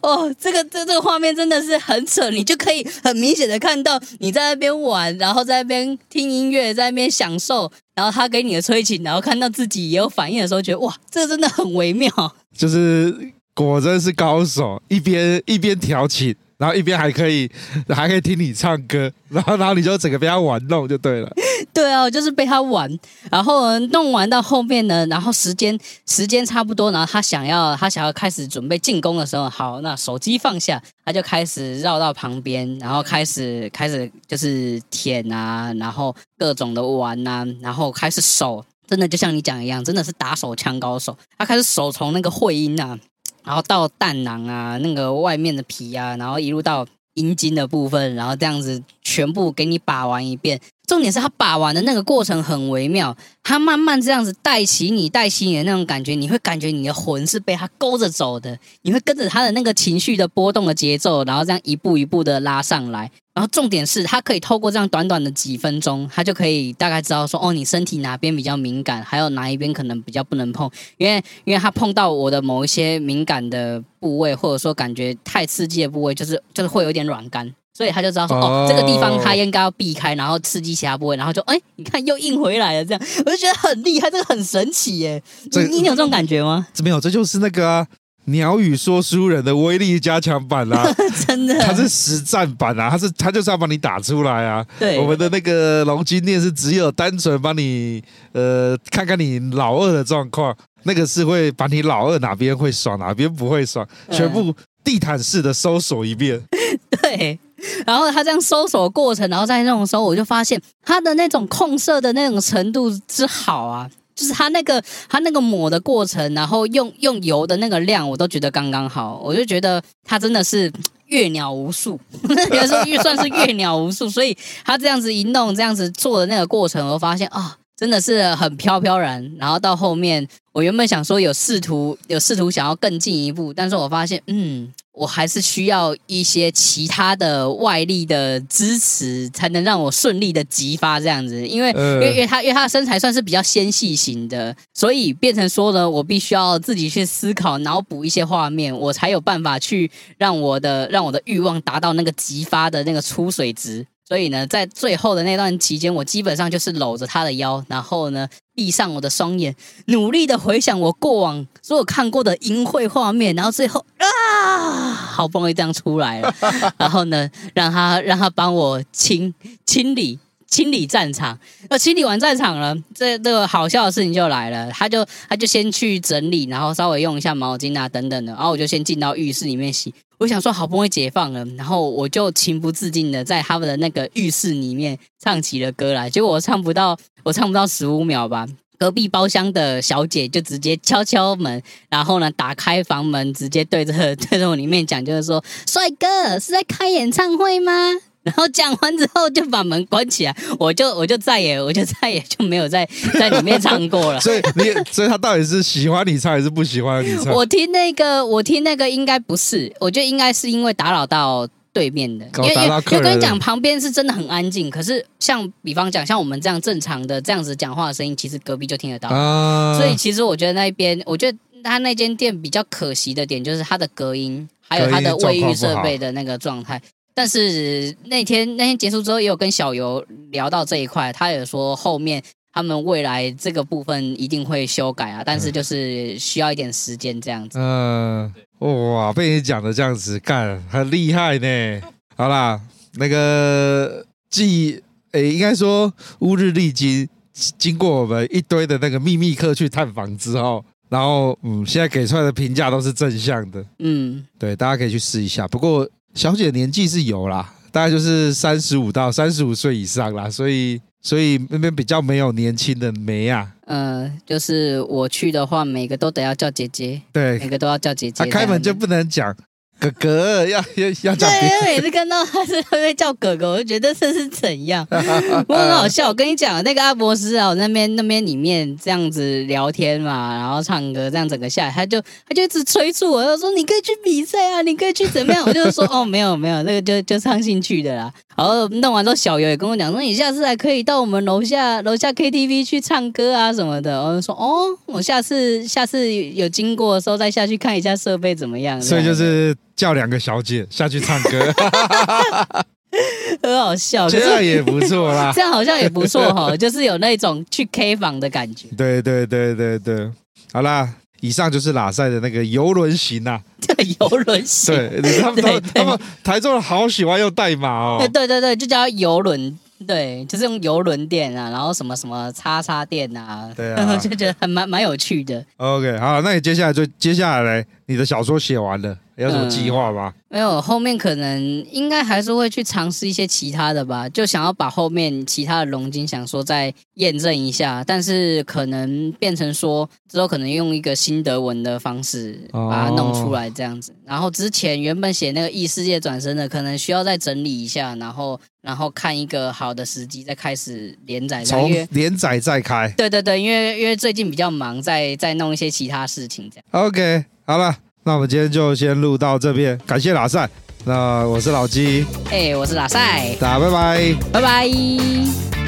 哦，这个这这个画面真的是很扯，你就可以很明显的看到你在那边玩，然后在那边听音乐，在那边享受，然后他给你的催情，然后看到自己也有反应的时候，觉得哇，这个真的很微妙。就是果真是高手，一边一边调情。然后一边还可以，还可以听你唱歌，然后然后你就整个被他玩弄就对了。对啊，就是被他玩，然后弄完到后面呢，然后时间时间差不多，然后他想要他想要开始准备进攻的时候，好，那手机放下，他就开始绕到旁边，然后开始开始就是舔啊，然后各种的玩啊，然后开始手真的就像你讲一样，真的是打手枪高手，他开始手从那个会阴啊。然后到蛋囊啊，那个外面的皮啊，然后一路到阴茎的部分，然后这样子全部给你把玩一遍。重点是他把玩的那个过程很微妙，他慢慢这样子带起你，带起你的那种感觉，你会感觉你的魂是被他勾着走的，你会跟着他的那个情绪的波动的节奏，然后这样一步一步的拉上来。然后重点是他可以透过这样短短的几分钟，他就可以大概知道说，哦，你身体哪边比较敏感，还有哪一边可能比较不能碰，因为因为他碰到我的某一些敏感的部位，或者说感觉太刺激的部位，就是就是会有点软干。所以他就知道说，哦，这个地方他应该要避开，然后刺激其他部位，然后就，哎，你看又硬回来了，这样 我就觉得很厉害，这个很神奇耶。你你有这种感觉吗？没有，这就是那个、啊、鸟语说书人的威力加强版啊，真的，他是实战版啊，他是他就是要把你打出来啊。对，我们的那个龙筋炼是只有单纯帮你呃看看你老二的状况，那个是会把你老二哪边会爽，哪边不会爽，全部地毯式的搜索一遍。对。然后他这样搜索过程，然后在那种时候，我就发现他的那种控色的那种程度之好啊，就是他那个他那个抹的过程，然后用用油的那个量，我都觉得刚刚好。我就觉得他真的是阅鸟无数，也是预算是阅鸟无数，所以他这样子一弄，这样子做的那个过程，我发现啊、真的是很飘飘然。然后到后面，我原本想说有试图有试图想要更进一步，但是我发现嗯。我还是需要一些其他的外力的支持，才能让我顺利的激发这样子。因为，因为，因为他，因为他的身材算是比较纤细型的，所以变成说呢，我必须要自己去思考、脑补一些画面，我才有办法去让我的让我的欲望达到那个激发的那个出水值。所以呢，在最后的那段期间，我基本上就是搂着他的腰，然后呢，闭上我的双眼，努力的回想我过往所有看过的淫秽画面，然后最后啊，好不容易这样出来了，然后呢，让他让他帮我清清理清理战场。那清理完战场了，这这个好笑的事情就来了，他就他就先去整理，然后稍微用一下毛巾啊等等的，然后我就先进到浴室里面洗。我想说，好不容易解放了，然后我就情不自禁的在他们的那个浴室里面唱起了歌来。结果我唱不到，我唱不到十五秒吧，隔壁包厢的小姐就直接敲敲门，然后呢，打开房门，直接对着 对着我里面讲，就是说：“帅哥是在开演唱会吗？”然后讲完之后就把门关起来，我就我就再也我就再也就没有在在里面唱过了。所以你所以他到底是喜欢你唱还是不喜欢你唱？我听那个我听那个应该不是，我觉得应该是因为打扰到对面的，因为因为我跟你讲旁边是真的很安静，可是像比方讲像我们这样正常的这样子讲话的声音，其实隔壁就听得到。啊、所以其实我觉得那边我觉得。他那间店比较可惜的点就是它的隔音，还有它的卫浴设备的那个状态。但是那天那天结束之后，也有跟小游聊到这一块，他也说后面他们未来这个部分一定会修改啊，但是就是需要一点时间这样子。嗯，哇，被你讲的这样子干，很厉害呢。好啦，那个继诶，应该说乌日丽经经过我们一堆的那个秘密客去探访之后，然后嗯，现在给出来的评价都是正向的。嗯，对，大家可以去试一下。不过。小姐年纪是有啦，大概就是三十五到三十五岁以上啦，所以所以那边比较没有年轻的梅啊。嗯、呃，就是我去的话，每个都得要叫姐姐，对，每个都要叫姐姐。他、啊、开门就不能讲。哥哥要要要叫，对，每次看到他是会叫哥哥，我就觉得这是怎样？我很好笑。我跟你讲，那个阿伯斯啊，我那边那边里面这样子聊天嘛，然后唱歌，这样整个下来，他就他就一直催促我，他说你可以去比赛啊，你可以去怎么样？我就说哦，没有没有，那个就就唱兴趣的啦。然后弄完之后，小游也跟我讲说，你下次还可以到我们楼下楼下 KTV 去唱歌啊什么的。我就说哦，我下次下次有经过的时候再下去看一下设备怎么样。所以就是叫两个小姐下去唱歌，很好笑，这样也不错啦。这样好像也不错哈，就是有那种去 K 房的感觉。对对对对对，好啦。以上就是拉塞的那个游轮型呐、啊，对，游轮型，对，他们都他们台中人好喜欢用代码哦，对对对，就叫游轮，对，就是用游轮店啊，然后什么什么叉叉店啊，对啊，就觉得还蛮蛮有趣的。OK，好，那你接下来就接下来你的小说写完了。有什么计划吗？嗯，没有，后面可能应该还是会去尝试一些其他的吧，就想要把后面其他的龙晶想说再验证一下，但是可能变成说之后可能用一个新德文的方式把它弄出来这样子。哦、然后之前原本写那个异世界转生的，可能需要再整理一下，然后然后看一个好的时机再开始连载。从连载再开。对对对，因为因为最近比较忙，在在弄一些其他事情这样。OK，好了。那我们今天就先录到这边，感谢老赛。那我是老鸡，哎，我是老赛，大家拜拜，拜拜。